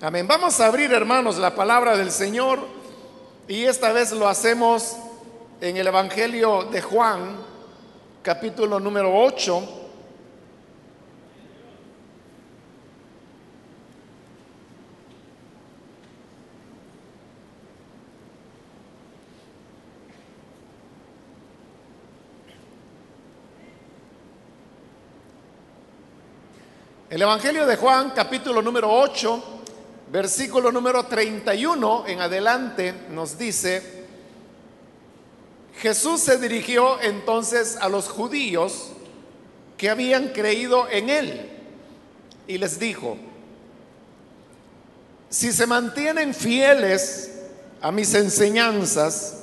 Amén. Vamos a abrir, hermanos, la palabra del Señor y esta vez lo hacemos en el Evangelio de Juan, capítulo número 8. El Evangelio de Juan, capítulo número 8, versículo número 31 en adelante, nos dice, Jesús se dirigió entonces a los judíos que habían creído en él y les dijo, si se mantienen fieles a mis enseñanzas,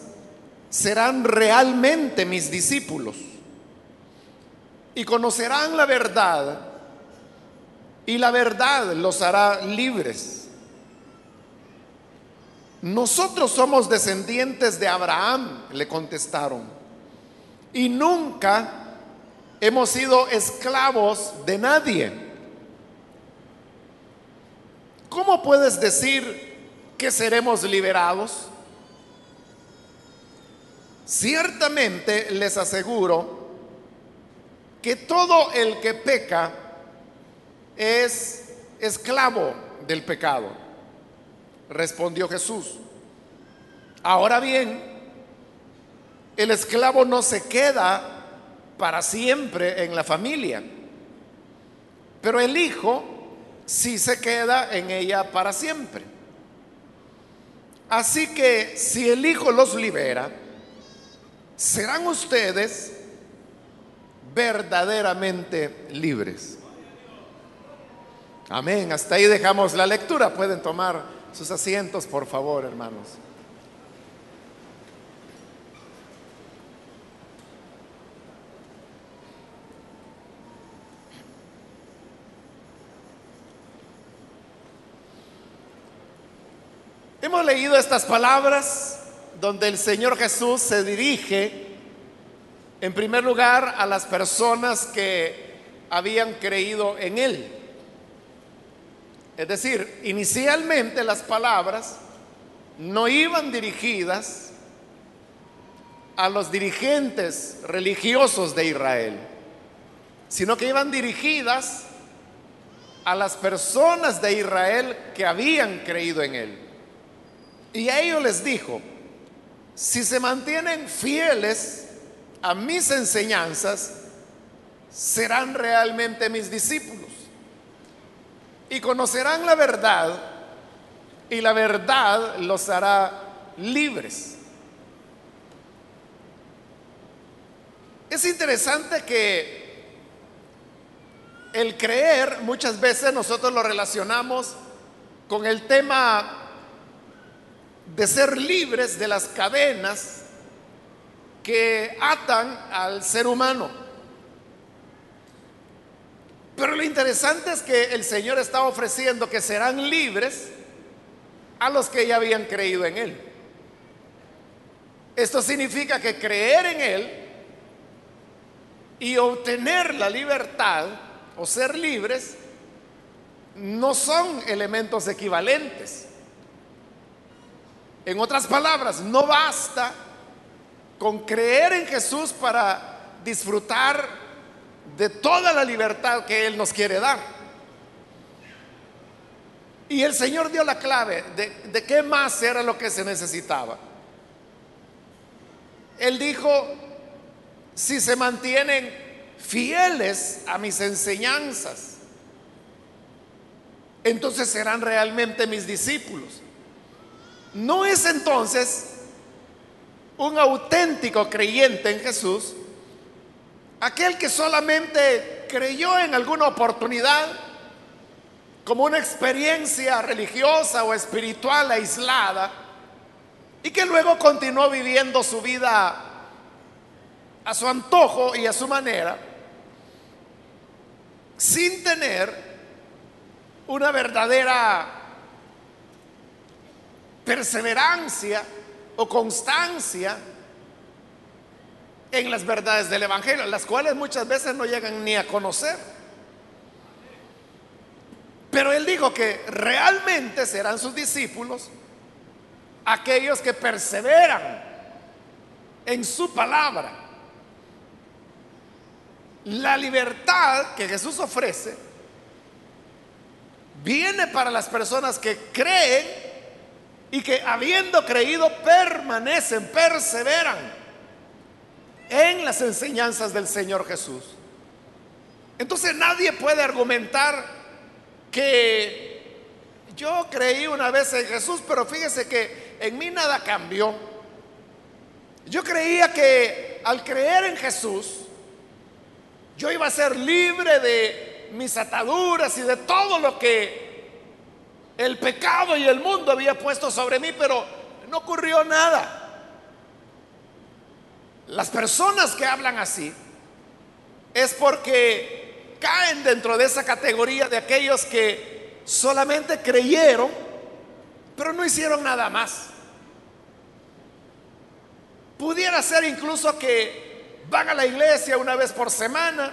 serán realmente mis discípulos y conocerán la verdad y la verdad los hará libres. Nosotros somos descendientes de Abraham, le contestaron, y nunca hemos sido esclavos de nadie. ¿Cómo puedes decir que seremos liberados? Ciertamente les aseguro que todo el que peca es esclavo del pecado. Respondió Jesús. Ahora bien, el esclavo no se queda para siempre en la familia, pero el hijo sí se queda en ella para siempre. Así que si el hijo los libera, serán ustedes verdaderamente libres. Amén. Hasta ahí dejamos la lectura. Pueden tomar sus asientos, por favor, hermanos. Hemos leído estas palabras donde el Señor Jesús se dirige en primer lugar a las personas que habían creído en Él. Es decir, inicialmente las palabras no iban dirigidas a los dirigentes religiosos de Israel, sino que iban dirigidas a las personas de Israel que habían creído en él. Y a ellos les dijo, si se mantienen fieles a mis enseñanzas, serán realmente mis discípulos y conocerán la verdad y la verdad los hará libres. Es interesante que el creer muchas veces nosotros lo relacionamos con el tema de ser libres de las cadenas que atan al ser humano. Pero lo interesante es que el Señor está ofreciendo que serán libres a los que ya habían creído en Él. Esto significa que creer en Él y obtener la libertad o ser libres no son elementos equivalentes. En otras palabras, no basta con creer en Jesús para disfrutar de toda la libertad que Él nos quiere dar. Y el Señor dio la clave de, de qué más era lo que se necesitaba. Él dijo, si se mantienen fieles a mis enseñanzas, entonces serán realmente mis discípulos. No es entonces un auténtico creyente en Jesús Aquel que solamente creyó en alguna oportunidad como una experiencia religiosa o espiritual aislada y que luego continuó viviendo su vida a su antojo y a su manera, sin tener una verdadera perseverancia o constancia en las verdades del Evangelio, las cuales muchas veces no llegan ni a conocer. Pero él dijo que realmente serán sus discípulos aquellos que perseveran en su palabra. La libertad que Jesús ofrece viene para las personas que creen y que habiendo creído permanecen, perseveran en las enseñanzas del Señor Jesús. Entonces nadie puede argumentar que yo creí una vez en Jesús, pero fíjese que en mí nada cambió. Yo creía que al creer en Jesús, yo iba a ser libre de mis ataduras y de todo lo que el pecado y el mundo había puesto sobre mí, pero no ocurrió nada. Las personas que hablan así es porque caen dentro de esa categoría de aquellos que solamente creyeron, pero no hicieron nada más. Pudiera ser incluso que van a la iglesia una vez por semana.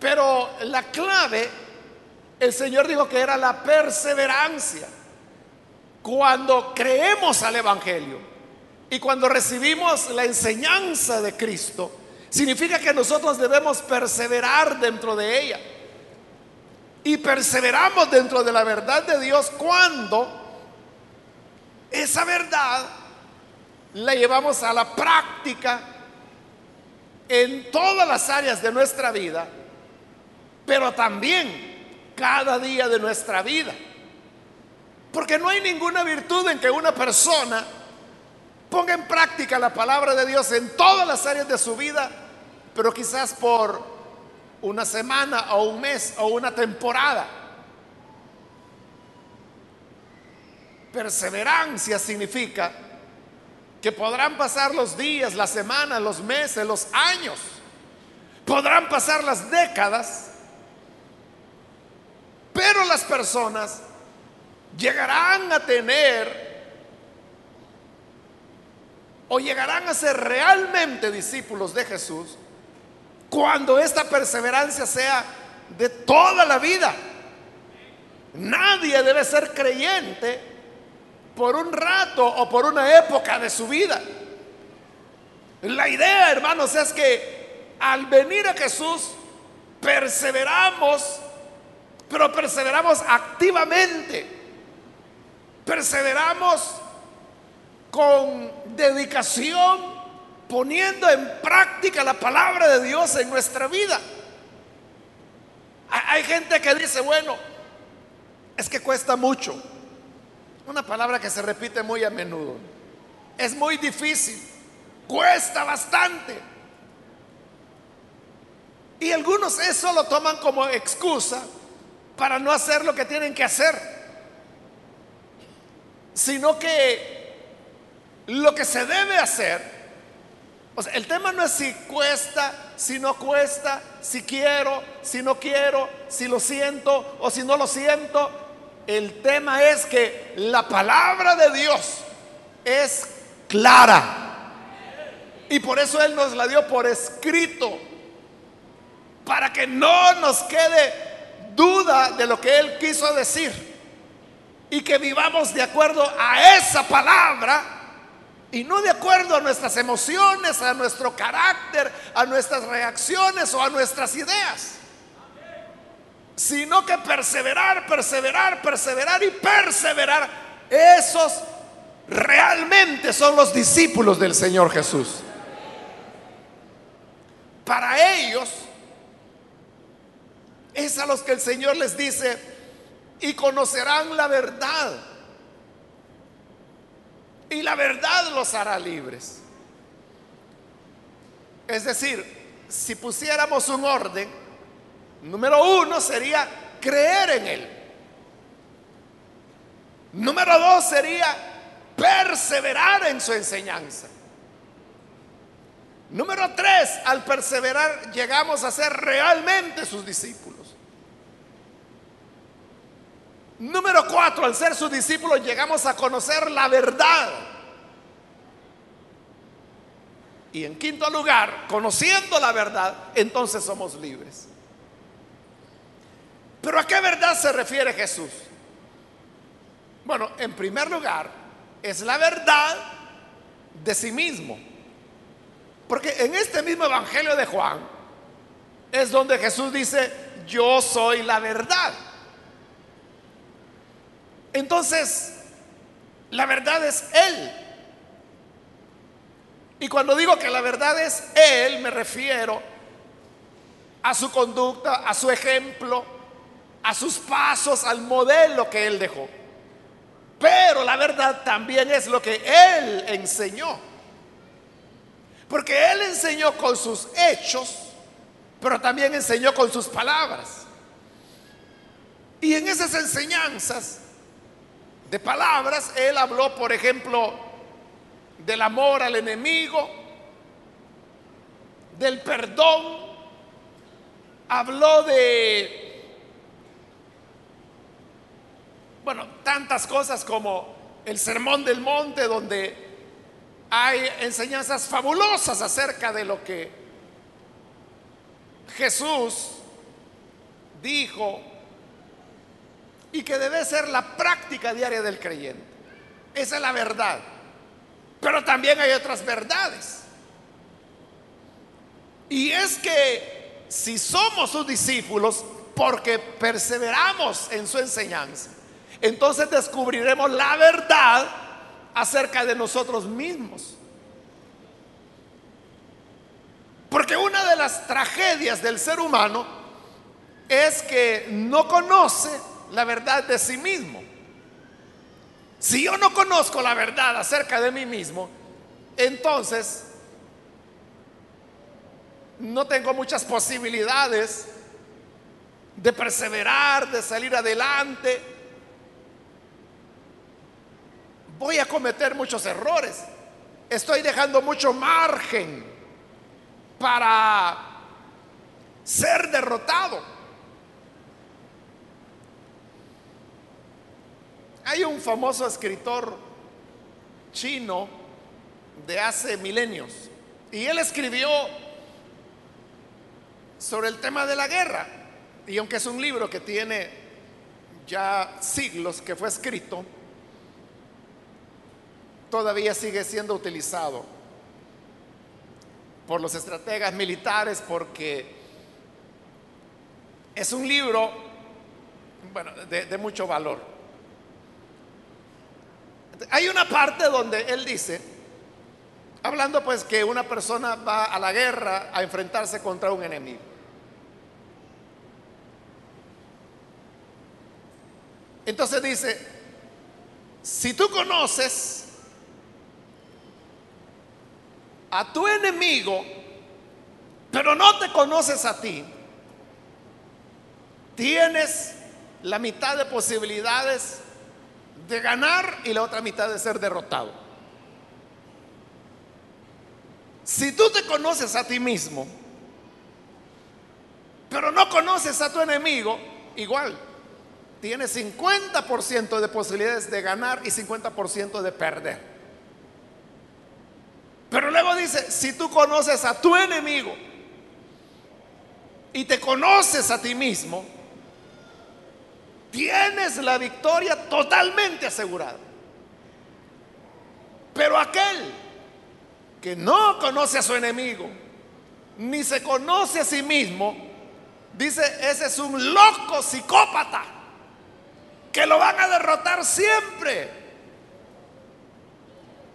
Pero la clave, el Señor dijo que era la perseverancia. Cuando creemos al Evangelio y cuando recibimos la enseñanza de Cristo, significa que nosotros debemos perseverar dentro de ella. Y perseveramos dentro de la verdad de Dios cuando esa verdad la llevamos a la práctica en todas las áreas de nuestra vida, pero también cada día de nuestra vida. Porque no hay ninguna virtud en que una persona ponga en práctica la palabra de Dios en todas las áreas de su vida, pero quizás por una semana o un mes o una temporada. Perseverancia significa que podrán pasar los días, las semanas, los meses, los años, podrán pasar las décadas, pero las personas llegarán a tener o llegarán a ser realmente discípulos de Jesús cuando esta perseverancia sea de toda la vida. Nadie debe ser creyente por un rato o por una época de su vida. La idea, hermanos, es que al venir a Jesús perseveramos, pero perseveramos activamente. Perseveramos con dedicación, poniendo en práctica la palabra de Dios en nuestra vida. Hay gente que dice, bueno, es que cuesta mucho. Una palabra que se repite muy a menudo. Es muy difícil, cuesta bastante. Y algunos eso lo toman como excusa para no hacer lo que tienen que hacer. Sino que lo que se debe hacer, el tema no es si cuesta, si no cuesta, si quiero, si no quiero, si lo siento o si no lo siento. El tema es que la palabra de Dios es clara. Y por eso Él nos la dio por escrito. Para que no nos quede duda de lo que Él quiso decir. Y que vivamos de acuerdo a esa palabra y no de acuerdo a nuestras emociones, a nuestro carácter, a nuestras reacciones o a nuestras ideas sino que perseverar, perseverar, perseverar y perseverar. Esos realmente son los discípulos del Señor Jesús. Para ellos es a los que el Señor les dice, y conocerán la verdad. Y la verdad los hará libres. Es decir, si pusiéramos un orden, Número uno sería creer en Él. Número dos sería perseverar en su enseñanza. Número tres, al perseverar llegamos a ser realmente sus discípulos. Número cuatro, al ser sus discípulos llegamos a conocer la verdad. Y en quinto lugar, conociendo la verdad, entonces somos libres. Pero ¿a qué verdad se refiere Jesús? Bueno, en primer lugar, es la verdad de sí mismo. Porque en este mismo Evangelio de Juan es donde Jesús dice, yo soy la verdad. Entonces, la verdad es Él. Y cuando digo que la verdad es Él, me refiero a su conducta, a su ejemplo, a sus pasos, al modelo que Él dejó. Pero la verdad también es lo que Él enseñó. Porque Él enseñó con sus hechos, pero también enseñó con sus palabras. Y en esas enseñanzas de palabras, Él habló, por ejemplo, del amor al enemigo, del perdón, habló de bueno, tantas cosas como el Sermón del Monte, donde hay enseñanzas fabulosas acerca de lo que Jesús dijo y que debe ser la práctica diaria del creyente. Esa es la verdad. Pero también hay otras verdades. Y es que si somos sus discípulos, porque perseveramos en su enseñanza, entonces descubriremos la verdad acerca de nosotros mismos. Porque una de las tragedias del ser humano es que no conoce la verdad de sí mismo. Si yo no conozco la verdad acerca de mí mismo, entonces no tengo muchas posibilidades de perseverar, de salir adelante, voy a cometer muchos errores. Estoy dejando mucho margen para ser derrotado. Hay un famoso escritor chino de hace milenios y él escribió sobre el tema de la guerra. Y aunque es un libro que tiene ya siglos que fue escrito, todavía sigue siendo utilizado por los estrategas militares porque es un libro bueno, de, de mucho valor. Hay una parte donde él dice, hablando pues que una persona va a la guerra a enfrentarse contra un enemigo. Entonces dice, si tú conoces a tu enemigo, pero no te conoces a ti, tienes la mitad de posibilidades de ganar y la otra mitad de ser derrotado. Si tú te conoces a ti mismo, pero no conoces a tu enemigo, igual, tienes 50% de posibilidades de ganar y 50% de perder. Pero luego dice, si tú conoces a tu enemigo y te conoces a ti mismo, tienes la victoria totalmente asegurada. Pero aquel que no conoce a su enemigo, ni se conoce a sí mismo, dice, ese es un loco psicópata, que lo van a derrotar siempre.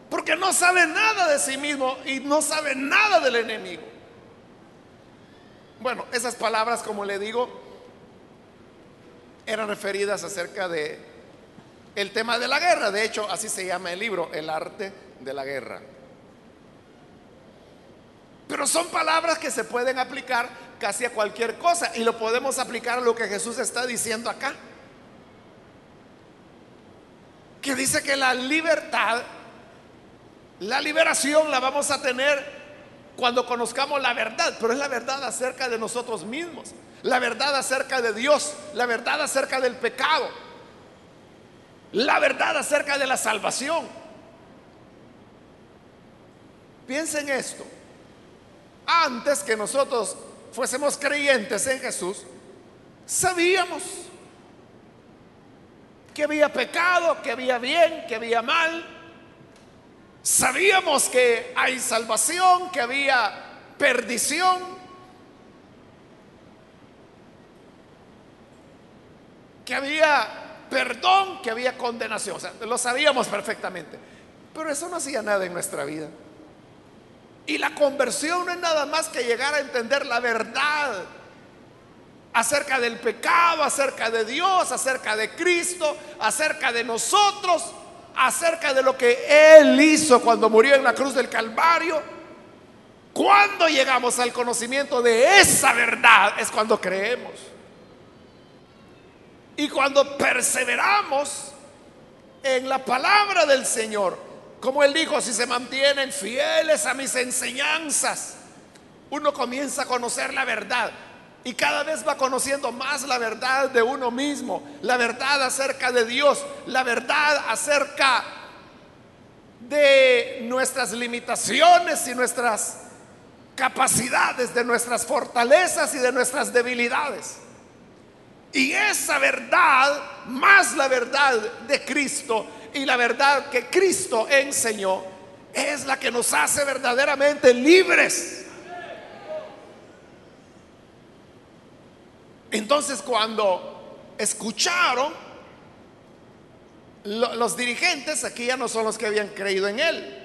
Porque no sabe nada de sí mismo y no sabe nada del enemigo. Bueno, esas palabras, como le digo, eran referidas acerca de el tema de la guerra. De hecho, así se llama el libro, El arte de la guerra. Pero son palabras que se pueden aplicar casi a cualquier cosa y lo podemos aplicar a lo que Jesús está diciendo acá. Que dice que la libertad la liberación la vamos a tener cuando conozcamos la verdad, pero es la verdad acerca de nosotros mismos, la verdad acerca de Dios, la verdad acerca del pecado, la verdad acerca de la salvación. Piensen esto, antes que nosotros fuésemos creyentes en Jesús, Sabíamos que había pecado, que había bien, que había mal. Sabíamos que hay salvación, que había perdición. Que había perdón, que había condenación. O sea, lo sabíamos perfectamente. Pero eso no hacía nada en nuestra vida. Y la conversión no es nada más que llegar a entender la verdad acerca del pecado, acerca de Dios, acerca de Cristo, acerca de nosotros, acerca de lo que Él hizo cuando murió en la cruz del Calvario. Cuando llegamos al conocimiento de esa verdad es cuando creemos. Y cuando perseveramos en la palabra del Señor, como Él dijo, si se mantienen fieles a mis enseñanzas, uno comienza a conocer la verdad. Y cada vez va conociendo más la verdad de uno mismo, la verdad acerca de Dios, la verdad acerca de nuestras limitaciones y nuestras capacidades, de nuestras fortalezas y de nuestras debilidades. Y esa verdad, más la verdad de Cristo y la verdad que Cristo enseñó, es la que nos hace verdaderamente libres. Entonces cuando escucharon, los dirigentes aquí ya no son los que habían creído en él.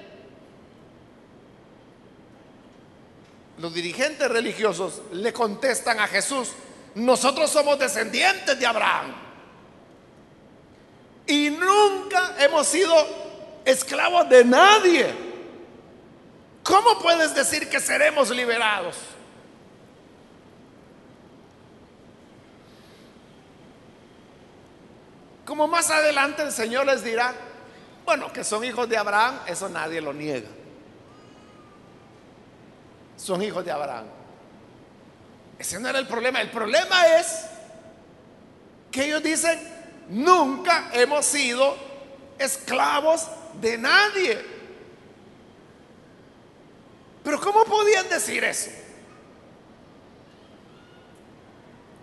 Los dirigentes religiosos le contestan a Jesús, nosotros somos descendientes de Abraham y nunca hemos sido esclavos de nadie. ¿Cómo puedes decir que seremos liberados? Como más adelante el Señor les dirá, bueno, que son hijos de Abraham, eso nadie lo niega. Son hijos de Abraham. Ese no era el problema. El problema es que ellos dicen, nunca hemos sido esclavos de nadie. Pero ¿cómo podían decir eso?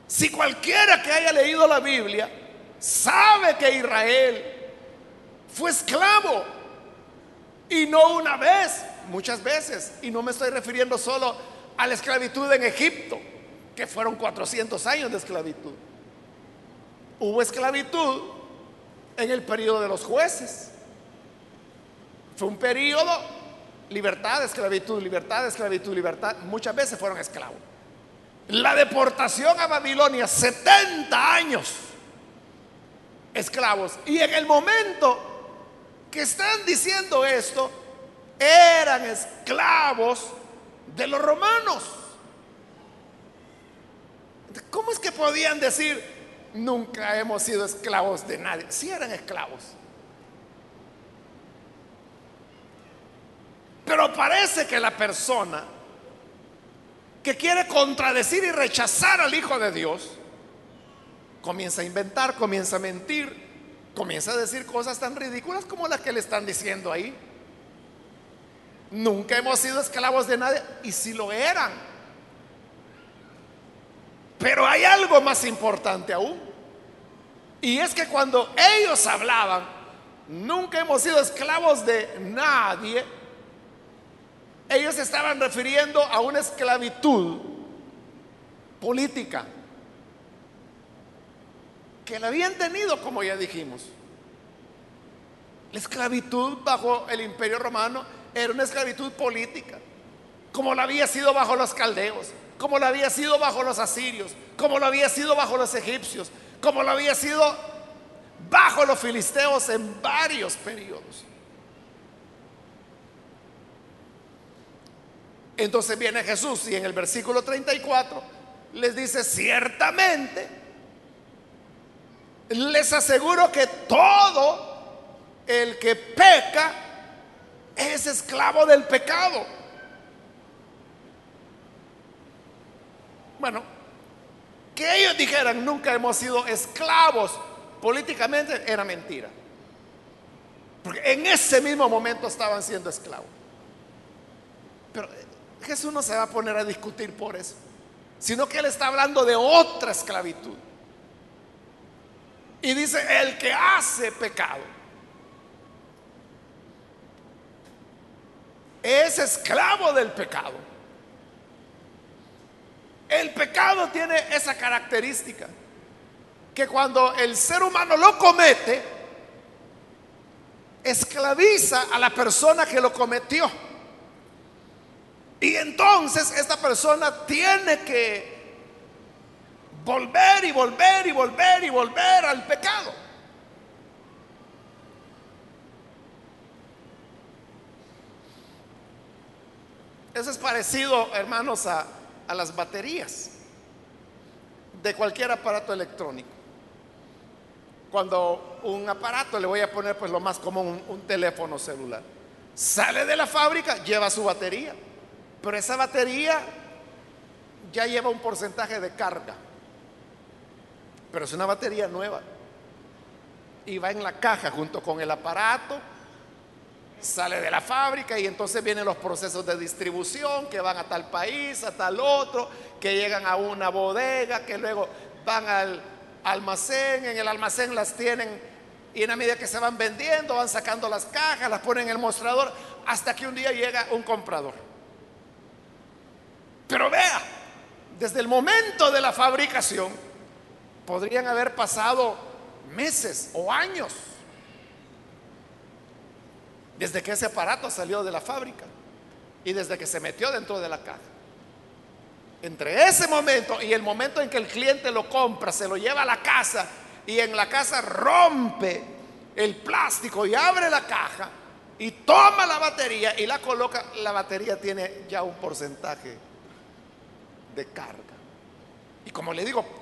Si cualquiera que haya leído la Biblia sabe que Israel fue esclavo y no una vez, muchas veces, y no me estoy refiriendo solo a la esclavitud en Egipto, que fueron 400 años de esclavitud. Hubo esclavitud en el periodo de los jueces. Fue un periodo, libertad, esclavitud, libertad, esclavitud, libertad. Muchas veces fueron esclavos. La deportación a Babilonia, 70 años esclavos. Y en el momento que están diciendo esto, eran esclavos de los romanos. ¿Cómo es que podían decir, nunca hemos sido esclavos de nadie? Si eran esclavos. Pero parece que la persona que quiere contradecir y rechazar al Hijo de Dios, comienza a inventar, comienza a mentir, comienza a decir cosas tan ridículas como las que le están diciendo ahí. Nunca hemos sido esclavos de nadie y si lo eran. Pero hay algo más importante aún. Y es que cuando ellos hablaban, nunca hemos sido esclavos de nadie, ellos estaban refiriendo a una esclavitud política que la habían tenido, como ya dijimos. La esclavitud bajo el imperio romano era una esclavitud política, como la había sido bajo los caldeos, como la había sido bajo los asirios, como lo había sido bajo los egipcios, como lo había sido bajo los filisteos en varios periodos. Entonces viene Jesús y en el versículo 34 les dice, ciertamente, les aseguro que todo el que peca es esclavo del pecado. Bueno, que ellos dijeran nunca hemos sido esclavos políticamente era mentira. Porque en ese mismo momento estaban siendo esclavos. Pero Jesús no se va a poner a discutir por eso, sino que Él está hablando de otra esclavitud Y dice, el que hace pecado es esclavo del pecado. El pecado tiene esa característica, que cuando el ser humano lo comete, esclaviza a la persona que lo cometió. Y entonces esta persona tiene que volver y volver y volver y volver al pecado. Eso es parecido, hermanos, a, las baterías de cualquier aparato electrónico. Cuando un aparato, le voy a poner pues lo más común, un teléfono celular, sale de la fábrica, lleva su batería, pero esa batería ya lleva un porcentaje de carga pero es una batería nueva. Y va en la caja junto con el aparato, sale de la fábrica y entonces vienen los procesos de distribución que van a tal país, a tal otro, que llegan a una bodega, que luego van al almacén, en el almacén las tienen y en la medida que se van vendiendo van sacando las cajas, las ponen en el mostrador, hasta que un día llega un comprador. Pero vea, desde el momento de la fabricación, podrían haber pasado meses o años desde que ese aparato salió de la fábrica y desde que se metió dentro de la caja. Entre ese momento y el momento en que el cliente lo compra, se lo lleva a la casa y en la casa rompe el plástico y abre la caja y toma la batería y la coloca, la batería tiene ya un porcentaje de carga. Y como le digo,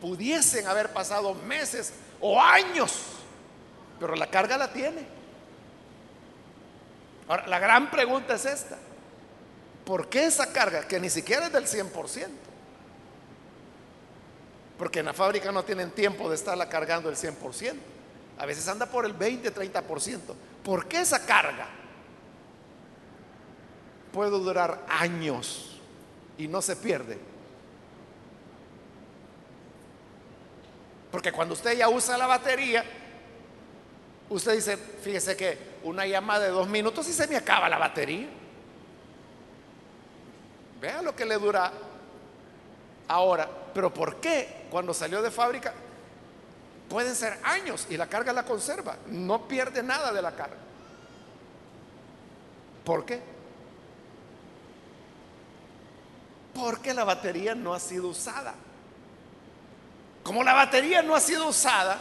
pudiesen haber pasado meses o años, pero la carga la tiene. Ahora, la gran pregunta es esta. ¿Por qué esa carga, que ni siquiera es del 100%? Porque en la fábrica no tienen tiempo de estarla cargando el 100%. A veces anda por el 20, 30%. ¿Por qué esa carga puede durar años y no se pierde? Porque cuando usted ya usa la batería, usted dice, fíjese que una llamada de dos minutos y se me acaba la batería. Vea lo que le dura ahora. Pero ¿por qué cuando salió de fábrica pueden ser años y la carga la conserva? No pierde nada de la carga. ¿Por qué? Porque la batería no ha sido usada. Como la batería no ha sido usada,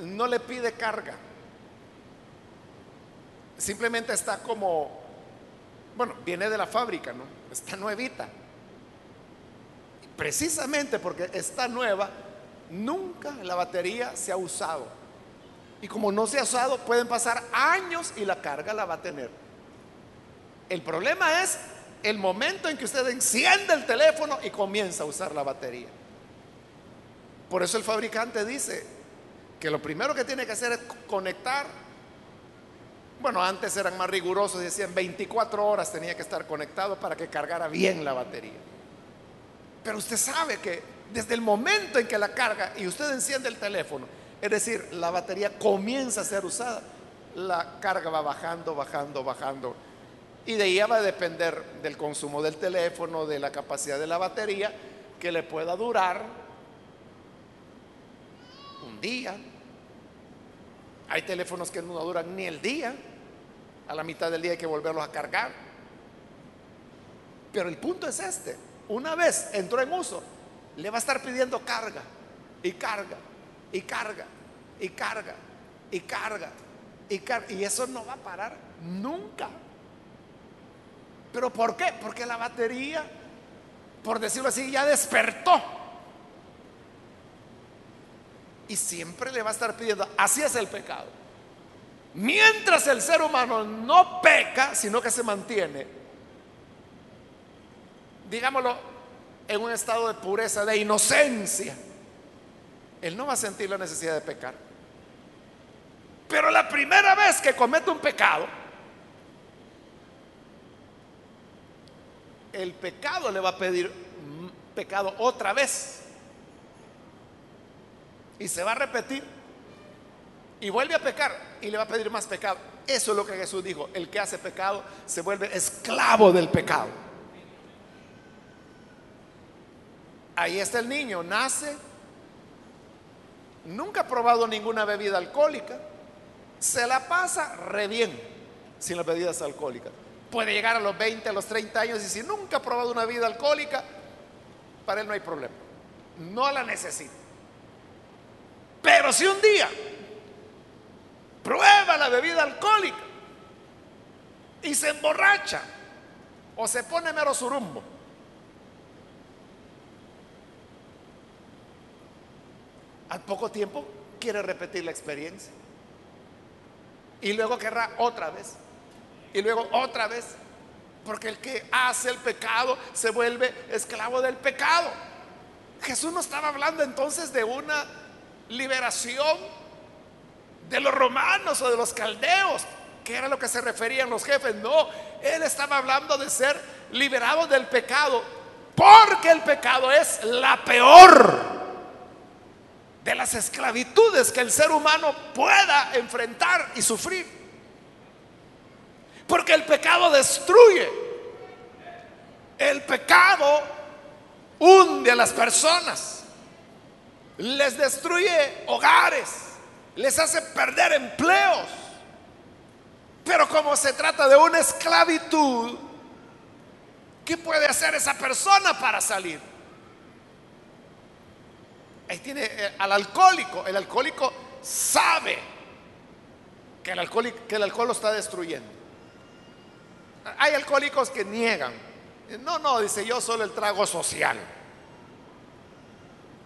no le pide carga. Simplemente está como, bueno, viene de la fábrica, ¿no? Está nuevita. Precisamente porque está nueva, nunca la batería se ha usado. Y como no se ha usado, pueden pasar años y la carga la va a tener. El problema es el momento en que usted enciende el teléfono y comienza a usar la batería. Por eso el fabricante dice que lo primero que tiene que hacer es conectar. Bueno, antes eran más rigurosos, decían 24 horas tenía que estar conectado para que cargara bien la batería. Pero usted sabe que desde el momento en que la carga y usted enciende el teléfono, es decir, la batería comienza a ser usada, la carga va bajando, bajando, bajando y de ahí va a depender del consumo del teléfono, de la capacidad de la batería, que le pueda durar un día. Hay teléfonos que no duran ni el día. A la mitad del día hay que volverlos a cargar. Pero el punto es este. Una vez entró en uso, le va a estar pidiendo carga y carga y carga y carga y carga y carga. Y eso no va a parar nunca. ¿Pero por qué? Porque la batería, por decirlo así, ya despertó. Y siempre le va a estar pidiendo, así es el pecado. Mientras el ser humano no peca, sino que se mantiene, digámoslo, en un estado de pureza, de inocencia, él no va a sentir la necesidad de pecar. Pero la primera vez que comete un pecado, el pecado le va a pedir pecado otra vez. Y se va a repetir. Y vuelve a pecar y le va a pedir más pecado. Eso es lo que Jesús dijo. El que hace pecado se vuelve esclavo del pecado. Ahí está el niño, nace, nunca ha probado ninguna bebida alcohólica, se la pasa re bien sin las bebidas alcohólicas. Puede llegar a los 20, a los 30 años y si nunca ha probado una bebida alcohólica, para él no hay problema. No la necesita. Pero si un día prueba la bebida alcohólica y se emborracha o se pone mero surumbo, al poco tiempo quiere repetir la experiencia. Y luego querrá otra vez. Y luego otra vez. Porque el que hace el pecado se vuelve esclavo del pecado. Jesús no estaba hablando entonces de una liberación de los romanos o de los caldeos, que era lo que se referían los jefes. No, él estaba hablando de ser liberado del pecado, porque el pecado es la peor de las esclavitudes que el ser humano pueda enfrentar y sufrir. Porque el pecado destruye. El pecado hunde a las personas. Les destruye hogares. Les hace perder empleos. Pero como se trata de una esclavitud, ¿qué puede hacer esa persona para salir? Ahí tiene eh, al alcohólico. El alcohólico sabe que el, que el alcohol lo está destruyendo. Hay alcohólicos que niegan. No, no, dice yo solo el trago social.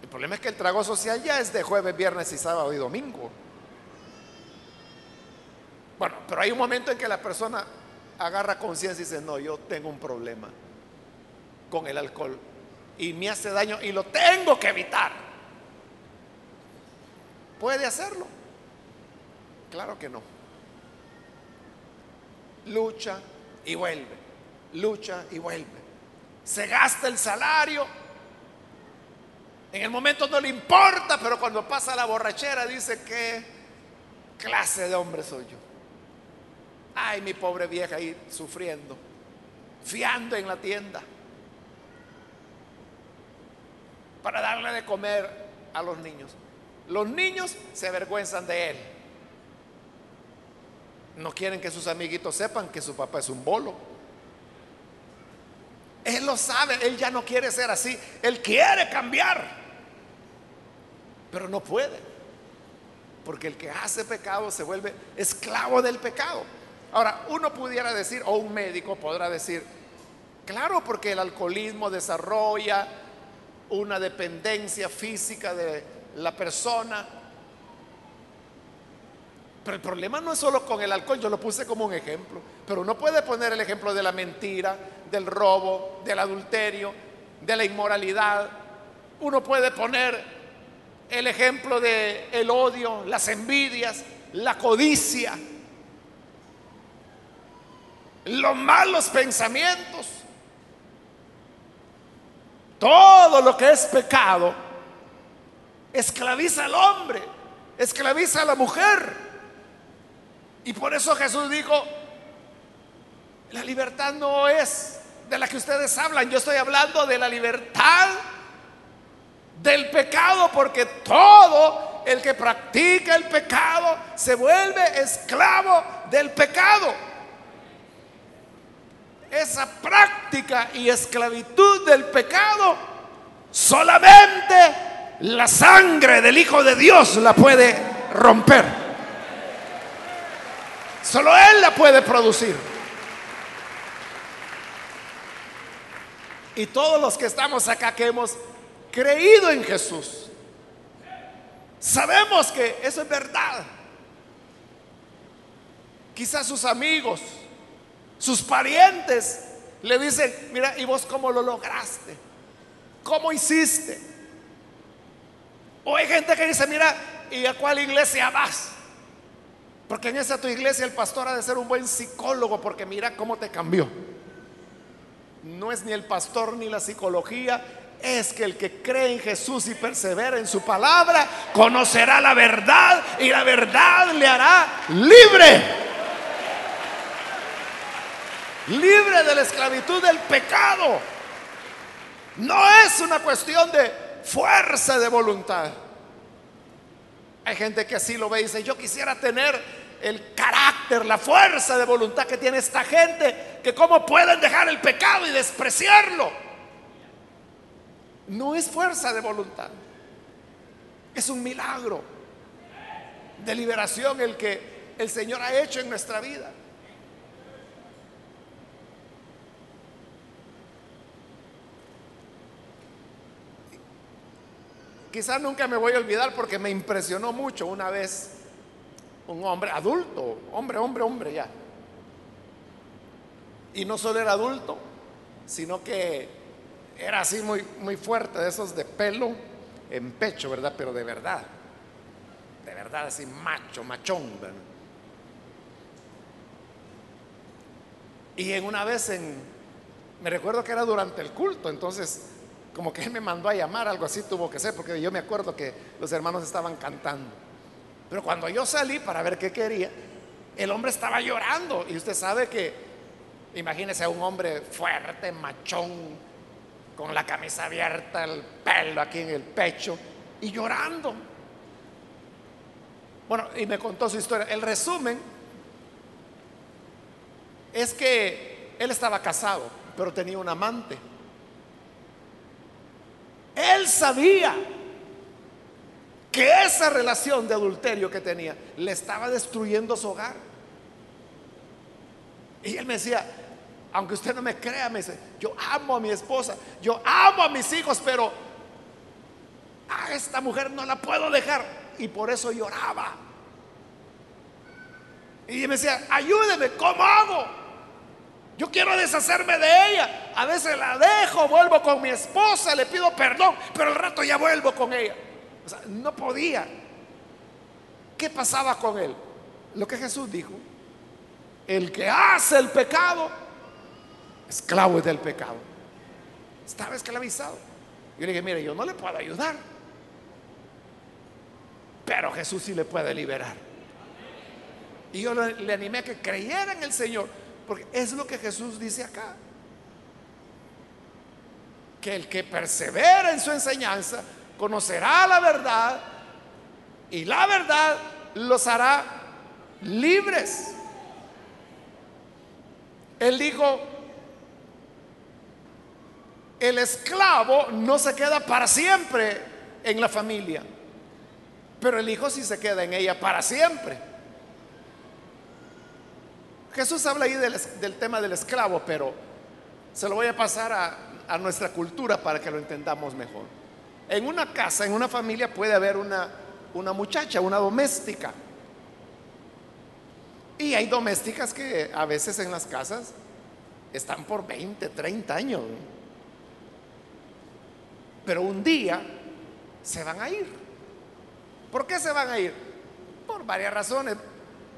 El problema es que el trago social ya es de jueves, viernes y sábado y domingo. Bueno, pero hay un momento en que la persona agarra conciencia y dice, no, yo tengo un problema con el alcohol y me hace daño y lo tengo que evitar. ¿Puede hacerlo? Claro que no. Lucha y vuelve. Lucha y vuelve. Se gasta el salario. En el momento no le importa, pero cuando pasa la borrachera dice que clase de hombre soy yo. Ay, mi pobre vieja ahí sufriendo, fiando en la tienda para darle de comer a los niños. Los niños se avergüenzan de él. No quieren que sus amiguitos sepan que su papá es un bolo. Él lo sabe, él ya no quiere ser así. Él quiere cambiar, pero no puede. Porque el que hace pecado se vuelve esclavo del pecado. Ahora, uno pudiera decir, o un médico podrá decir, claro, porque el alcoholismo desarrolla una dependencia física de la persona. Pero el problema no es solo con el alcohol, yo lo puse como un ejemplo, pero uno puede poner el ejemplo de la mentira, del robo, del adulterio, de la inmoralidad. Uno puede poner el ejemplo de el odio, las envidias, la codicia, los malos pensamientos. Todo lo que es pecado esclaviza al hombre, esclaviza a la mujer. Y por eso Jesús dijo, la libertad no es de la que ustedes hablan, yo estoy hablando de la libertad del pecado, porque todo el que practica el pecado se vuelve esclavo del pecado. Esa práctica y esclavitud del pecado solamente la sangre del Hijo de Dios la puede romper. Solo Él la puede producir. Y todos los que estamos acá que hemos creído en Jesús, sabemos que eso es verdad. Quizás sus amigos, sus parientes le dicen, mira, ¿y vos cómo lo lograste? ¿Cómo hiciste? O hay gente que dice, mira, ¿y a cuál iglesia vas? Porque en esa tu iglesia el pastor ha de ser un buen psicólogo porque mira cómo te cambió. No es ni el pastor ni la psicología, es que el que cree en Jesús y persevera en su palabra, conocerá la verdad y la verdad le hará libre. Libre de la esclavitud del pecado. No es una cuestión de fuerza de voluntad. Hay gente que así lo ve y dice, yo quisiera tener el carácter, la fuerza de voluntad que tiene esta gente, que cómo pueden dejar el pecado y despreciarlo. No es fuerza de voluntad, es un milagro de liberación el que el Señor ha hecho en nuestra vida. Quizás nunca me voy a olvidar porque me impresionó mucho una vez un hombre adulto, hombre, hombre, hombre ya. Y no solo era adulto, sino que era así muy, muy fuerte, de esos de pelo en pecho, ¿verdad? Pero de verdad, de verdad, así macho, machón. Y en una vez en, me recuerdo que era durante el culto, entonces como que él me mandó a llamar, algo así tuvo que ser, porque yo me acuerdo que los hermanos estaban cantando. Pero cuando yo salí para ver qué quería, el hombre estaba llorando. Y usted sabe que, imagínese a un hombre fuerte, machón, con la camisa abierta, el pelo aquí en el pecho, y llorando. Bueno, y me contó su historia. El resumen es que él estaba casado, pero tenía un amante. Él sabía que esa relación de adulterio que tenía le estaba destruyendo su hogar. Y él me decía, aunque usted no me crea, me dice, yo amo a mi esposa, yo amo a mis hijos, pero a esta mujer no la puedo dejar. Y por eso lloraba. Y me decía, ayúdeme, ¿cómo hago? Yo quiero deshacerme de ella. A veces la dejo, vuelvo con mi esposa, le pido perdón, pero al rato ya vuelvo con ella. O sea, no podía. ¿Qué pasaba con él? Lo que Jesús dijo. El que hace el pecado, esclavo es del pecado. Estaba esclavizado. Yo le dije, mire, yo no le puedo ayudar. Pero Jesús sí le puede liberar. Y yo le, le animé a que creyera en el Señor porque es lo que Jesús dice acá. Que el que persevera en su enseñanza conocerá la verdad y la verdad los hará libres. Él dijo, el esclavo no se queda para siempre en la familia, pero el hijo sí se queda en ella para siempre. Jesús habla ahí del, tema del esclavo, pero se lo voy a pasar a, a nuestra cultura para que lo entendamos mejor. En una casa, en una familia puede haber una, una muchacha, una doméstica. Y hay domésticas que a veces en las casas están por 20, 30 años. Pero un día se van a ir. ¿Por qué se van a ir? Por varias razones.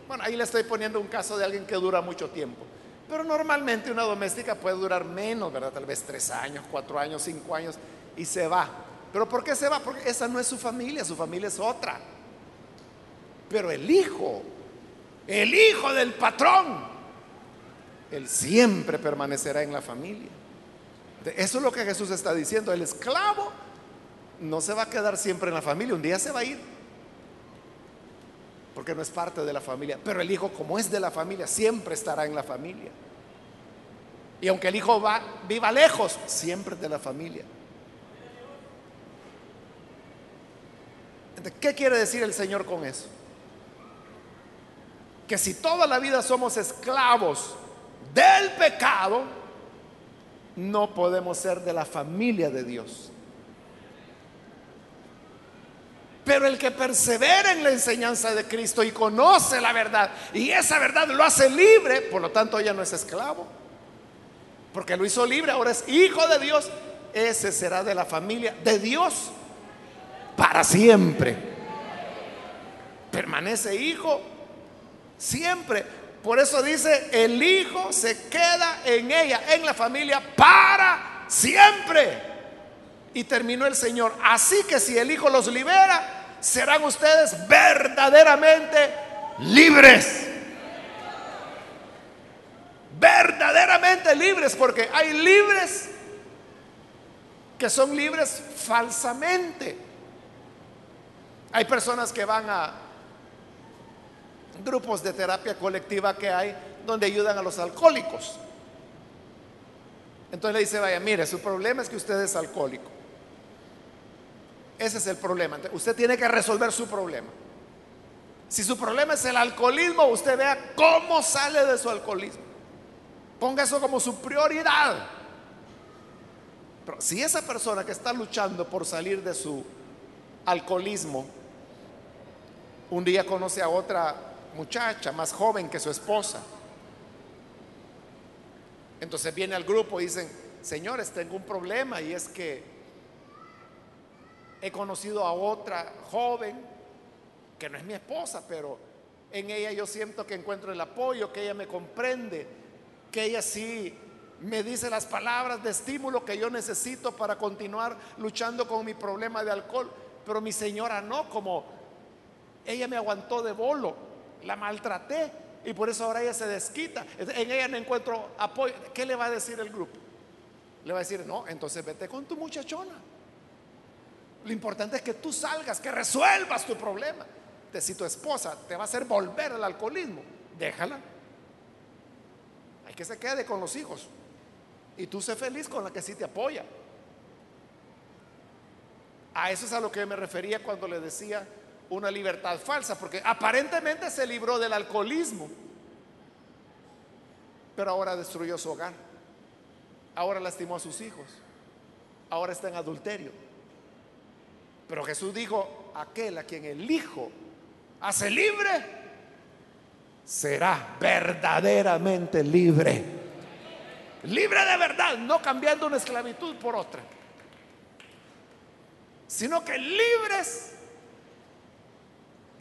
Bueno, ahí le estoy poniendo un caso de alguien que dura mucho tiempo. Pero normalmente una doméstica puede durar menos, ¿verdad? Tal vez tres años, cuatro años, cinco años y se va. ¿Pero por qué se va? Porque esa no es su familia, su familia es otra. Pero el hijo, el hijo del patrón, él siempre permanecerá en la familia. Eso es lo que Jesús está diciendo. El esclavo no se va a quedar siempre en la familia, un día se va a ir porque no es parte de la familia. Pero el hijo, como es de la familia, siempre estará en la familia. Y aunque el hijo va, viva lejos, siempre es de la familia. ¿Qué quiere decir el Señor con eso? Que si toda la vida somos esclavos del pecado, no podemos ser de la familia de Dios. Pero el que persevera en la enseñanza de Cristo y conoce la verdad y esa verdad lo hace libre, por lo tanto ya no es esclavo. Porque lo hizo libre, ahora es hijo de Dios. Ese será de la familia de Dios para siempre. Permanece hijo siempre. Por eso dice, el hijo se queda en ella, en la familia, para siempre. Y terminó el Señor. Así que si el Hijo los libera, serán ustedes verdaderamente libres. Verdaderamente libres, porque hay libres que son libres falsamente. Hay personas que van a grupos de terapia colectiva que hay donde ayudan a los alcohólicos. Entonces le dice, vaya, mire, su problema es que usted es alcohólico. Ese es el problema. Usted tiene que resolver su problema. Si su problema es el alcoholismo, usted vea cómo sale de su alcoholismo. Ponga eso como su prioridad. Pero si esa persona que está luchando por salir de su alcoholismo, un día conoce a otra muchacha más joven que su esposa, entonces viene al grupo y dicen, señores, tengo un problema y es que he conocido a otra joven que no es mi esposa, pero en ella yo siento que encuentro el apoyo, que ella me comprende, que ella sí me dice las palabras de estímulo que yo necesito para continuar luchando con mi problema de alcohol. Pero mi señora no, como ella me aguantó de bolo, la maltraté y por eso ahora ella se desquita. En ella no encuentro apoyo. ¿Qué le va a decir el grupo? Le va a decir, no, entonces vete con tu muchachona. Lo importante es que tú salgas, que resuelvas tu problema. Si tu esposa te va a hacer volver al alcoholismo, déjala. Hay que se quede con los hijos. Y tú sé feliz con la que sí te apoya. A eso es a lo que me refería cuando le decía una libertad falsa, porque aparentemente se libró del alcoholismo, pero ahora destruyó su hogar, ahora lastimó a sus hijos, ahora está en adulterio. Pero Jesús dijo, aquel a quien el Hijo hace libre, será verdaderamente libre. Libre de verdad, no cambiando una esclavitud por otra, sino que libres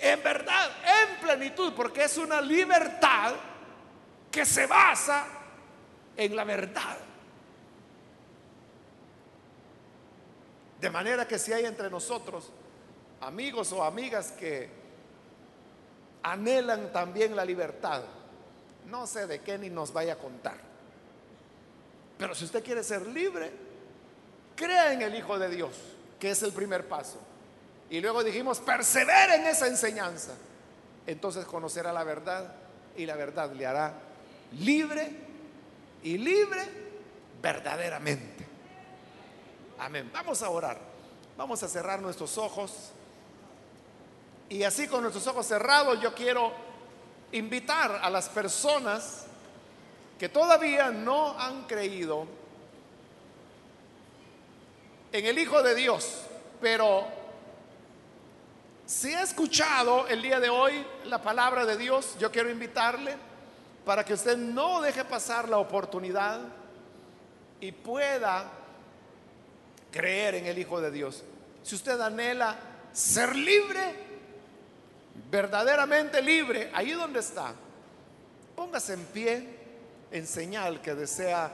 en verdad, en plenitud, porque es una libertad que se basa en la verdad. De manera que si hay entre nosotros amigos o amigas que anhelan también la libertad, no sé de qué ni nos vaya a contar. Pero si usted quiere ser libre, crea en el Hijo de Dios, que es el primer paso. Y luego dijimos, persevera en esa enseñanza. Entonces conocerá la verdad y la verdad le hará libre y libre verdaderamente. Amén. Vamos a orar. Vamos a cerrar nuestros ojos. Y así con nuestros ojos cerrados yo quiero invitar a las personas que todavía no han creído en el Hijo de Dios, pero si ha escuchado el día de hoy la palabra de Dios, yo quiero invitarle para que usted no deje pasar la oportunidad y pueda creer en el Hijo de Dios. Si usted anhela ser libre, verdaderamente libre, ahí donde está, póngase en pie en señal que desea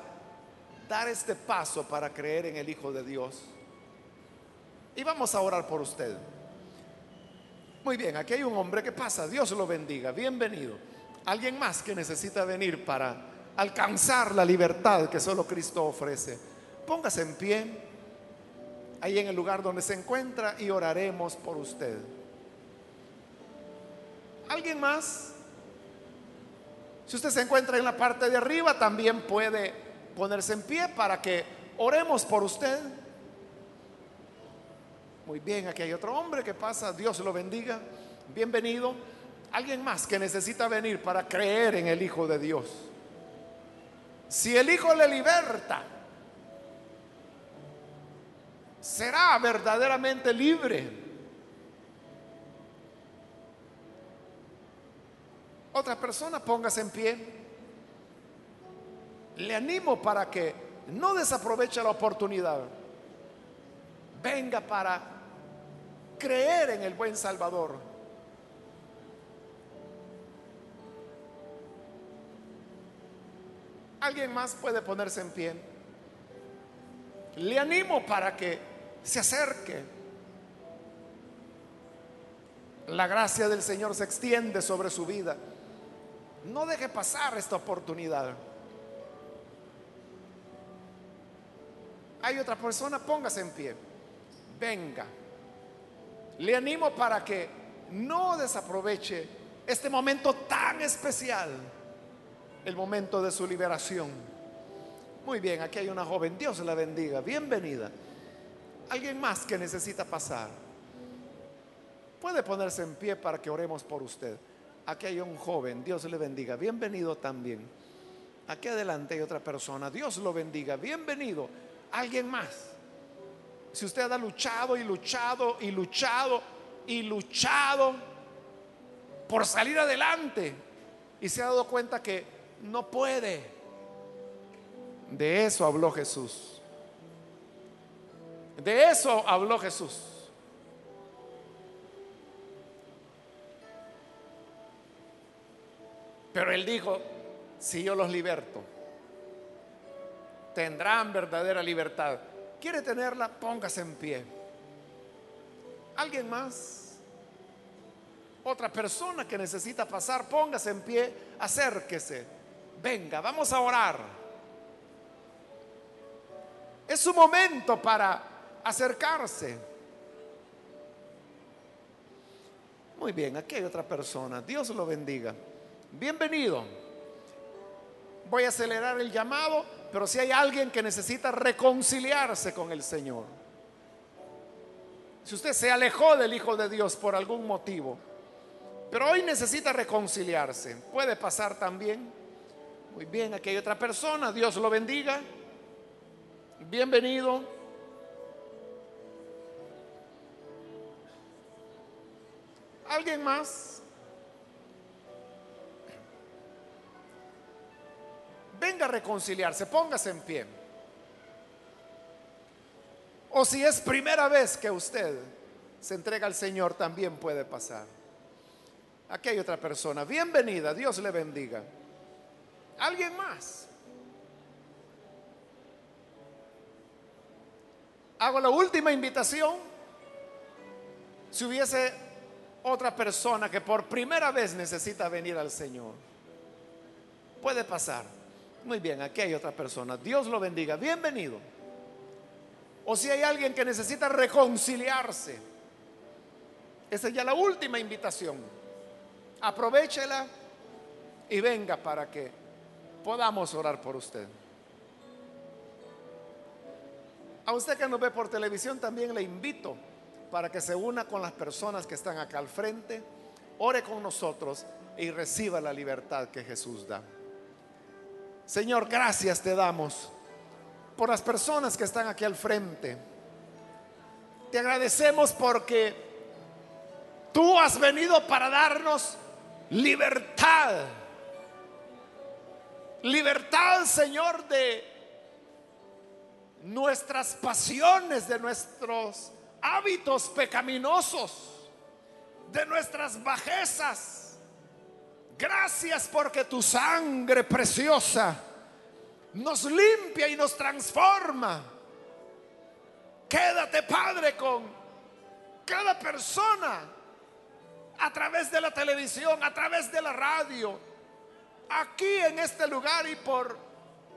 dar este paso para creer en el Hijo de Dios. Y vamos a orar por usted. Muy bien, aquí hay un hombre que pasa, Dios lo bendiga, bienvenido. Alguien más que necesita venir para alcanzar la libertad que solo Cristo ofrece. Póngase en pie ahí en el lugar donde se encuentra y oraremos por usted. ¿Alguien más? Si usted se encuentra en la parte de arriba, también puede ponerse en pie para que oremos por usted. Muy bien, aquí hay otro hombre que pasa, Dios lo bendiga, bienvenido. Alguien más que necesita venir para creer en el Hijo de Dios. Si el Hijo le liberta, será verdaderamente libre. Otra persona, póngase en pie. Le animo para que no desaproveche la oportunidad. Venga para creer en el buen Salvador. ¿Alguien más puede ponerse en pie? Le animo para que se acerque. La gracia del Señor se extiende sobre su vida. No deje pasar esta oportunidad. Hay otra persona, póngase en pie. Venga. Le animo para que no desaproveche este momento tan especial, el momento de su liberación. Muy bien, aquí hay una joven, Dios la bendiga, bienvenida. Alguien más que necesita pasar. Puede ponerse en pie para que oremos por usted. Aquí hay un joven, Dios le bendiga, bienvenido también. Aquí adelante hay otra persona, Dios lo bendiga, bienvenido. Alguien más. Si usted ha luchado y luchado y luchado y luchado por salir adelante y se ha dado cuenta que no puede. De eso habló Jesús. De eso habló Jesús. Pero él dijo, si yo los liberto, tendrán verdadera libertad. ¿Quiere tenerla? Póngase en pie. ¿Alguien más? Otra persona que necesita pasar, póngase en pie, acérquese. Venga, vamos a orar. Es su momento para acercarse. Muy bien, aquí hay otra persona. Dios lo bendiga. Bienvenido. Voy a acelerar el llamado, pero si hay alguien que necesita reconciliarse con el Señor. Si usted se alejó del Hijo de Dios por algún motivo, pero hoy necesita reconciliarse, puede pasar también. Muy bien, aquí hay otra persona, Dios lo bendiga. Bienvenido. ¿Alguien más? Venga a reconciliarse, póngase en pie. O si es primera vez que usted se entrega al Señor, también puede pasar. Aquí hay otra persona. Bienvenida, Dios le bendiga. ¿Alguien más? Hago la última invitación. Si hubiese otra persona que por primera vez necesita venir al Señor, puede pasar. Muy bien, aquí hay otra persona. Dios lo bendiga. Bienvenido. O si hay alguien que necesita reconciliarse, esa es ya la última invitación. Aprovechela y venga para que podamos orar por usted. A usted que nos ve por televisión también le invito para que se una con las personas que están acá al frente, ore con nosotros y reciba la libertad que Jesús da. Señor, gracias te damos por las personas que están aquí al frente. Te agradecemos porque tú has venido para darnos libertad. Libertad, Señor, de nuestras pasiones, de nuestros hábitos pecaminosos, de nuestras bajezas Gracias porque tu sangre preciosa nos limpia y nos transforma. Quédate, Padre, con cada persona a través de la televisión, a través de la radio, aquí en este lugar y por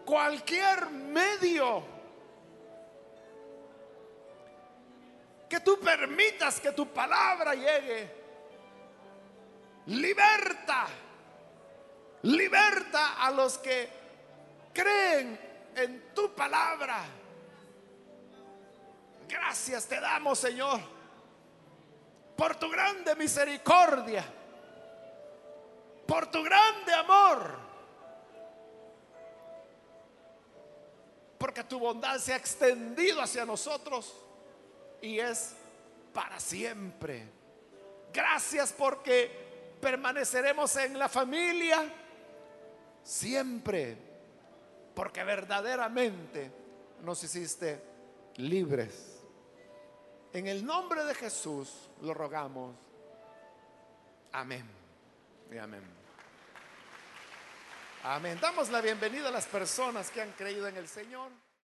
cualquier medio. Que tú permitas que tu palabra llegue. Liberta Liberta a los que creen en tu palabra. Gracias te damos, Señor, por tu grande misericordia, por tu grande amor, porque tu bondad se ha extendido hacia nosotros y es para siempre. Gracias porque permaneceremos en la familia siempre, porque verdaderamente nos hiciste libres. En el nombre de Jesús lo rogamos. Amén. Y amén. Amén. Damos la bienvenida a las personas que han creído en el Señor.